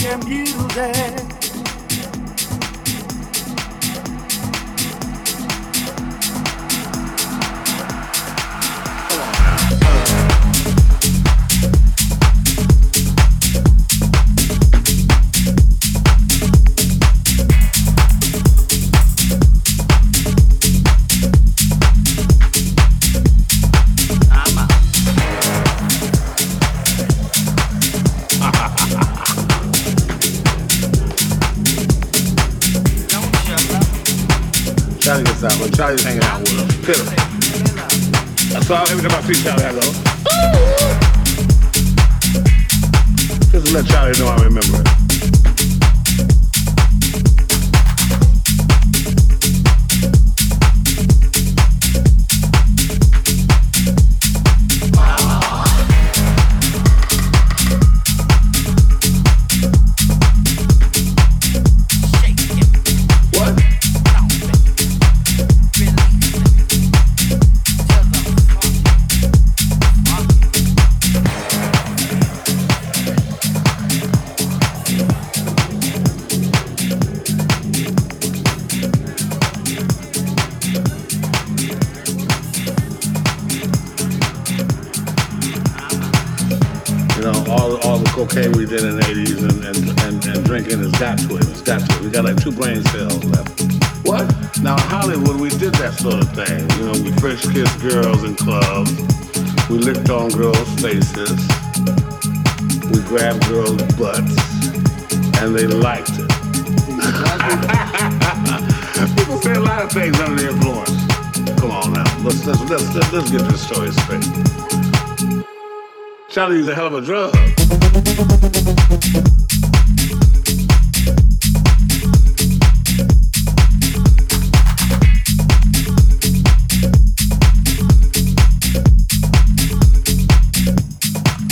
your music.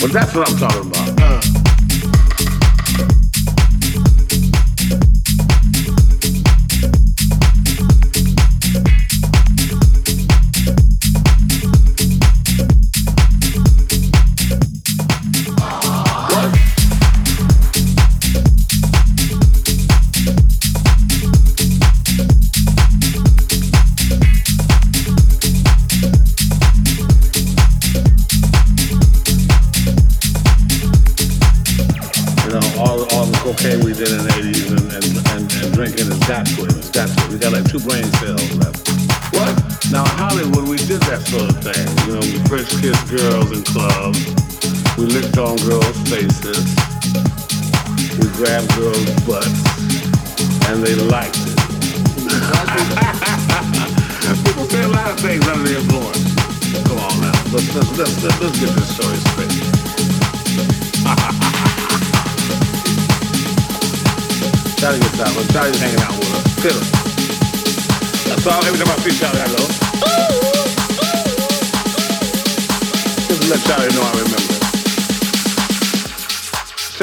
But that's what I'm talking about.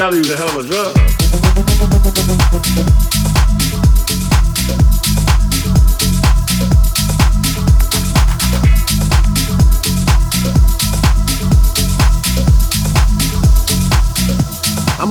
Sally was a hell of a drug. I'm